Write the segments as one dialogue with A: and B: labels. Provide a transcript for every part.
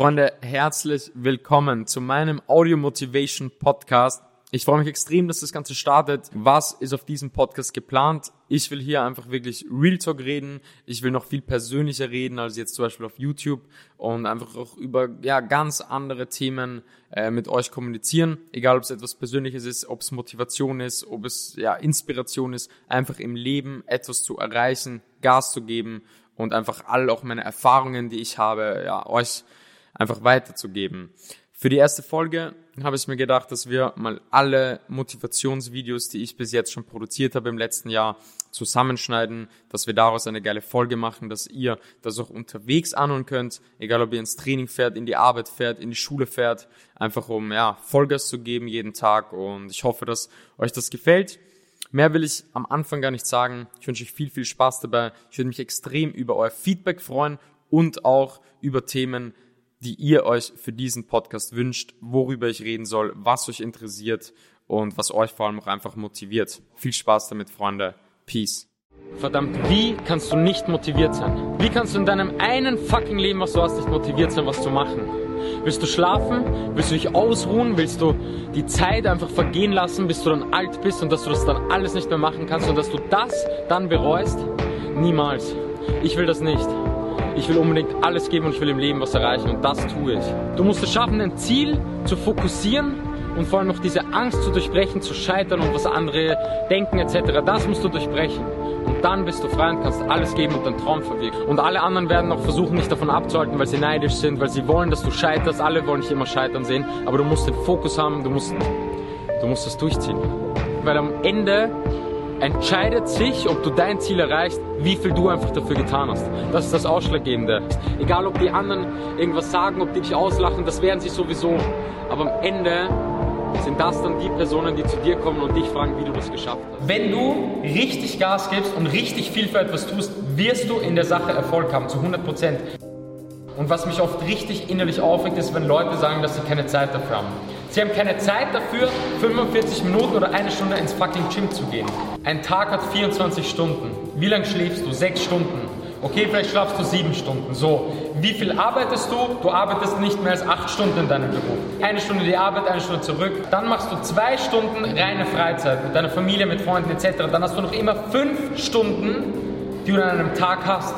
A: Freunde, herzlich willkommen zu meinem Audio Motivation Podcast. Ich freue mich extrem, dass das Ganze startet. Was ist auf diesem Podcast geplant? Ich will hier einfach wirklich Real Talk reden. Ich will noch viel persönlicher reden als jetzt zum Beispiel auf YouTube und einfach auch über ja ganz andere Themen äh, mit euch kommunizieren. Egal, ob es etwas Persönliches ist, ob es Motivation ist, ob es ja Inspiration ist, einfach im Leben etwas zu erreichen, Gas zu geben und einfach all auch meine Erfahrungen, die ich habe, ja euch einfach weiterzugeben. Für die erste Folge habe ich mir gedacht, dass wir mal alle Motivationsvideos, die ich bis jetzt schon produziert habe im letzten Jahr, zusammenschneiden, dass wir daraus eine geile Folge machen, dass ihr das auch unterwegs anhören könnt, egal ob ihr ins Training fährt, in die Arbeit fährt, in die Schule fährt, einfach um ja, Vollgas zu geben jeden Tag und ich hoffe, dass euch das gefällt. Mehr will ich am Anfang gar nicht sagen. Ich wünsche euch viel, viel Spaß dabei. Ich würde mich extrem über euer Feedback freuen und auch über Themen, die ihr euch für diesen Podcast wünscht, worüber ich reden soll, was euch interessiert und was euch vor allem auch einfach motiviert. Viel Spaß damit, Freunde. Peace.
B: Verdammt, wie kannst du nicht motiviert sein? Wie kannst du in deinem einen fucking Leben, was du hast, nicht motiviert sein, was zu machen? Willst du schlafen? Willst du dich ausruhen? Willst du die Zeit einfach vergehen lassen, bis du dann alt bist und dass du das dann alles nicht mehr machen kannst und dass du das dann bereust? Niemals. Ich will das nicht. Ich will unbedingt alles geben und ich will im Leben was erreichen und das tue ich. Du musst es schaffen, ein Ziel zu fokussieren und vor allem noch diese Angst zu durchbrechen, zu scheitern und was andere denken etc. Das musst du durchbrechen. Und dann bist du frei und kannst alles geben und deinen Traum verwirklichen. Und alle anderen werden noch versuchen, dich davon abzuhalten, weil sie neidisch sind, weil sie wollen, dass du scheiterst. Alle wollen dich immer scheitern sehen. Aber du musst den Fokus haben, du musst, du musst es durchziehen. Weil am Ende entscheidet sich, ob du dein Ziel erreichst, wie viel du einfach dafür getan hast. Das ist das Ausschlaggebende. Egal, ob die anderen irgendwas sagen, ob die dich auslachen, das werden sie sowieso. Aber am Ende sind das dann die Personen, die zu dir kommen und dich fragen, wie du das geschafft hast. Wenn du richtig Gas gibst und richtig viel für etwas tust, wirst du in der Sache Erfolg haben, zu 100 Prozent. Und was mich oft richtig innerlich aufregt, ist, wenn Leute sagen, dass sie keine Zeit dafür haben. Sie haben keine Zeit dafür, 45 Minuten oder eine Stunde ins fucking Gym zu gehen. Ein Tag hat 24 Stunden. Wie lange schläfst du? Sechs Stunden. Okay, vielleicht schlafst du sieben Stunden. So, wie viel arbeitest du? Du arbeitest nicht mehr als acht Stunden in deinem Beruf. Eine Stunde die Arbeit, eine Stunde zurück. Dann machst du zwei Stunden reine Freizeit mit deiner Familie, mit Freunden etc. Dann hast du noch immer fünf Stunden, die du an einem Tag hast.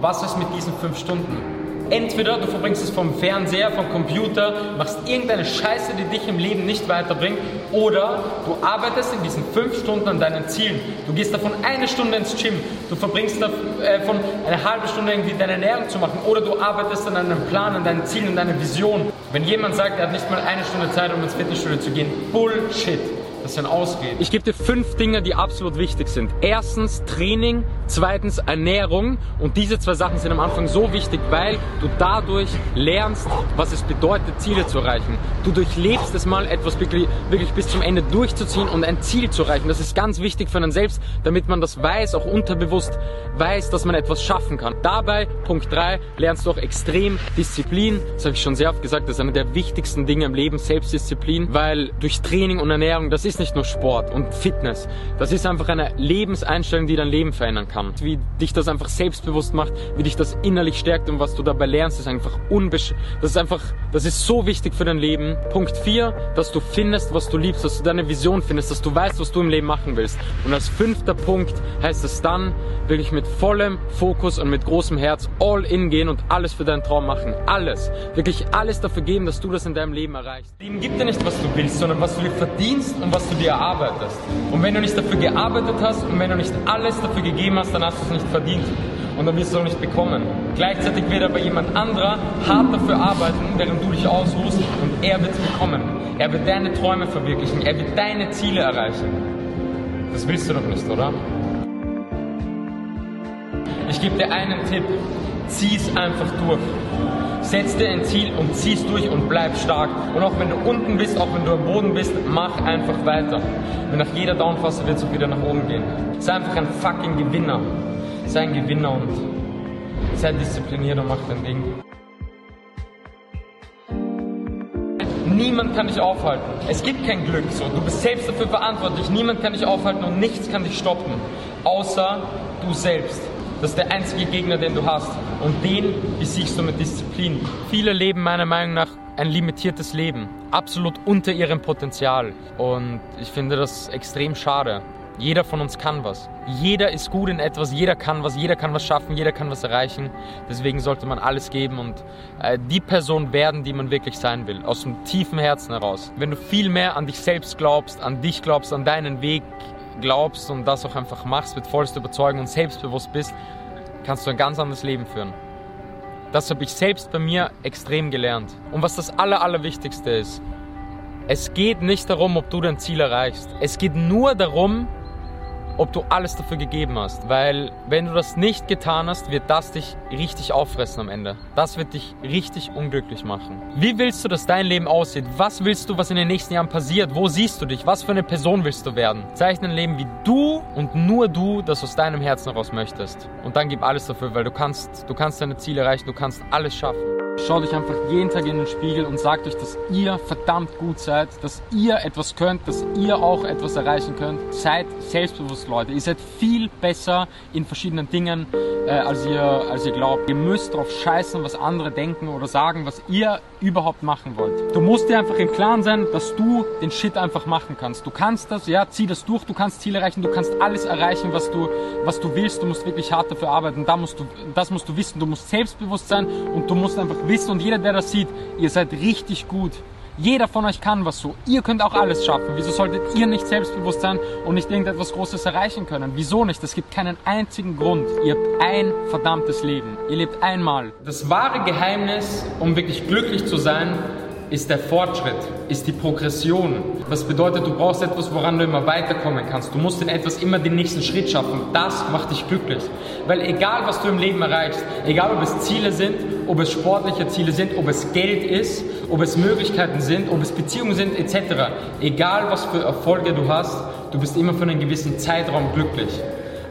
B: Was ist mit diesen fünf Stunden? Entweder du verbringst es vom Fernseher, vom Computer, machst irgendeine Scheiße, die dich im Leben nicht weiterbringt, oder du arbeitest in diesen fünf Stunden an deinen Zielen. Du gehst davon eine Stunde ins Gym, du verbringst davon eine halbe Stunde irgendwie deine Ernährung zu machen, oder du arbeitest an einem Plan, an deinen Zielen, an deiner Vision. Wenn jemand sagt, er hat nicht mal eine Stunde Zeit, um ins Fitnessstudio zu gehen, Bullshit. Das ist ein Ausrede. Ich gebe dir fünf Dinge, die absolut wichtig sind. Erstens Training, zweitens Ernährung und diese zwei Sachen sind am Anfang so wichtig, weil du dadurch lernst, was es bedeutet, Ziele zu erreichen. Du durchlebst es mal, etwas wirklich, wirklich bis zum Ende durchzuziehen und ein Ziel zu erreichen. Das ist ganz wichtig für einen selbst, damit man das weiß, auch unterbewusst weiß, dass man etwas schaffen kann. Dabei, Punkt drei lernst du auch extrem Disziplin. Das habe ich schon sehr oft gesagt, das ist eine der wichtigsten Dinge im Leben, Selbstdisziplin, weil durch Training und Ernährung, das ist ist nicht nur Sport und Fitness. Das ist einfach eine Lebenseinstellung, die dein Leben verändern kann. Wie dich das einfach selbstbewusst macht, wie dich das innerlich stärkt und was du dabei lernst, ist einfach unbesch... Das ist einfach, das ist so wichtig für dein Leben. Punkt 4, dass du findest, was du liebst, dass du deine Vision findest, dass du weißt, was du im Leben machen willst. Und als fünfter Punkt heißt es dann, wirklich mit vollem Fokus und mit großem Herz all in gehen und alles für deinen Traum machen. Alles. Wirklich alles dafür geben, dass du das in deinem Leben erreichst. Leben gibt dir nicht, was du willst, sondern was du dir verdienst und was du dir erarbeitest. Und wenn du nicht dafür gearbeitet hast und wenn du nicht alles dafür gegeben hast, dann hast du es nicht verdient. Und dann wirst du es auch nicht bekommen. Gleichzeitig wird aber jemand anderer hart dafür arbeiten, während du dich ausruhst und er wird es bekommen. Er wird deine Träume verwirklichen. Er wird deine Ziele erreichen. Das willst du doch nicht, oder? Ich gebe dir einen Tipp. Zieh es einfach durch. Setz dir ein Ziel und zieh es durch und bleib stark. Und auch wenn du unten bist, auch wenn du am Boden bist, mach einfach weiter. Und nach jeder Downphase wird es auch wieder nach oben gehen. Sei einfach ein fucking Gewinner. Sei ein Gewinner und sei diszipliniert und mach dein Ding. Niemand kann dich aufhalten. Es gibt kein Glück so. Du bist selbst dafür verantwortlich. Niemand kann dich aufhalten und nichts kann dich stoppen. Außer du selbst. Das ist der einzige Gegner, den du hast. Und den besiegst du mit Disziplin. Viele leben meiner Meinung nach ein limitiertes Leben. Absolut unter ihrem Potenzial. Und ich finde das extrem schade. Jeder von uns kann was. Jeder ist gut in etwas, jeder kann was, jeder kann was schaffen, jeder kann was erreichen. Deswegen sollte man alles geben und äh, die Person werden, die man wirklich sein will, aus dem tiefen Herzen heraus. Wenn du viel mehr an dich selbst glaubst, an dich glaubst, an deinen Weg glaubst und das auch einfach machst mit vollster Überzeugung und selbstbewusst bist, kannst du ein ganz anderes Leben führen. Das habe ich selbst bei mir extrem gelernt. Und was das Aller, Allerwichtigste ist, es geht nicht darum, ob du dein Ziel erreichst. Es geht nur darum, ob du alles dafür gegeben hast. Weil wenn du das nicht getan hast, wird das dich richtig auffressen am Ende. Das wird dich richtig unglücklich machen. Wie willst du, dass dein Leben aussieht? Was willst du, was in den nächsten Jahren passiert? Wo siehst du dich? Was für eine Person willst du werden? Zeichne ein Leben, wie du und nur du das aus deinem Herzen heraus möchtest. Und dann gib alles dafür, weil du kannst, du kannst deine Ziele erreichen, du kannst alles schaffen. Schaut euch einfach jeden Tag in den Spiegel und sagt euch, dass ihr verdammt gut seid, dass ihr etwas könnt, dass ihr auch etwas erreichen könnt. Seid selbstbewusst, Leute. Ihr seid viel besser in verschiedenen Dingen, äh, als, ihr, als ihr glaubt. Ihr müsst darauf scheißen, was andere denken oder sagen, was ihr überhaupt machen wollt. Du musst dir einfach im Klaren sein, dass du den Shit einfach machen kannst. Du kannst das, ja, zieh das durch, du kannst Ziele erreichen, du kannst alles erreichen, was du, was du willst. Du musst wirklich hart dafür arbeiten. Da musst du, das musst du wissen. Du musst selbstbewusst sein und du musst einfach wisst und jeder, der das sieht, ihr seid richtig gut. Jeder von euch kann was so. Ihr könnt auch alles schaffen. Wieso solltet ihr nicht selbstbewusst sein und nicht irgendetwas Großes erreichen können? Wieso nicht? Es gibt keinen einzigen Grund. Ihr habt ein verdammtes Leben. Ihr lebt einmal. Das wahre Geheimnis, um wirklich glücklich zu sein, ist der Fortschritt, ist die Progression. Das bedeutet, du brauchst etwas, woran du immer weiterkommen kannst. Du musst in etwas immer den nächsten Schritt schaffen. Das macht dich glücklich. Weil egal, was du im Leben erreichst, egal ob es Ziele sind, ob es sportliche Ziele sind, ob es Geld ist, ob es Möglichkeiten sind, ob es Beziehungen sind, etc. Egal, was für Erfolge du hast, du bist immer für einen gewissen Zeitraum glücklich.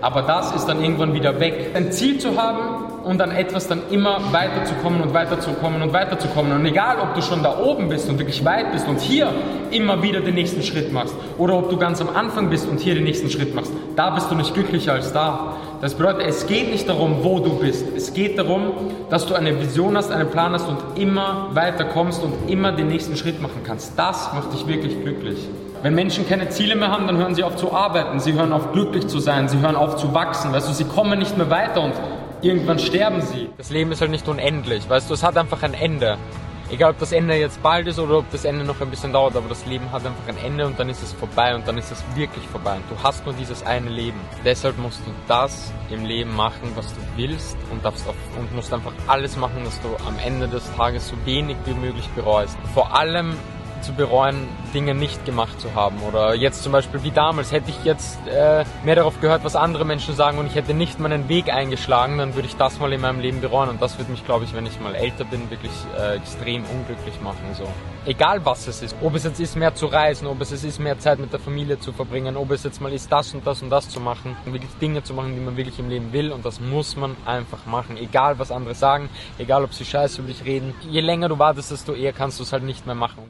B: Aber das ist dann irgendwann wieder weg. Ein Ziel zu haben und an etwas dann immer weiterzukommen und weiterzukommen und weiterzukommen. Und egal, ob du schon da oben bist und wirklich weit bist und hier immer wieder den nächsten Schritt machst oder ob du ganz am Anfang bist und hier den nächsten Schritt machst, da bist du nicht glücklicher als da. Das bedeutet, es geht nicht darum, wo du bist. Es geht darum, dass du eine Vision hast, einen Plan hast und immer weiterkommst und immer den nächsten Schritt machen kannst. Das macht dich wirklich glücklich. Wenn Menschen keine Ziele mehr haben, dann hören sie auf zu arbeiten, sie hören auf glücklich zu sein, sie hören auf zu wachsen, weißt du, sie kommen nicht mehr weiter und irgendwann sterben sie. Das Leben ist halt nicht unendlich, weißt du, es hat einfach ein Ende. Egal, ob das Ende jetzt bald ist oder ob das Ende noch ein bisschen dauert, aber das Leben hat einfach ein Ende und dann ist es vorbei und dann ist es wirklich vorbei. Und du hast nur dieses eine Leben. Deshalb musst du das im Leben machen, was du willst und, darfst auf, und musst einfach alles machen, dass du am Ende des Tages so wenig wie möglich bereust. Vor allem zu bereuen, Dinge nicht gemacht zu haben. Oder jetzt zum Beispiel wie damals, hätte ich jetzt äh, mehr darauf gehört, was andere Menschen sagen und ich hätte nicht meinen Weg eingeschlagen, dann würde ich das mal in meinem Leben bereuen. Und das würde mich, glaube ich, wenn ich mal älter bin, wirklich äh, extrem unglücklich machen. So. Egal was es ist. Ob es jetzt ist, mehr zu reisen, ob es jetzt ist, mehr Zeit mit der Familie zu verbringen, ob es jetzt mal ist, das und das und das zu machen. Und wirklich Dinge zu machen, die man wirklich im Leben will. Und das muss man einfach machen. Egal was andere sagen, egal ob sie scheiße über dich reden. Je länger du wartest, desto eher kannst du es halt nicht mehr machen.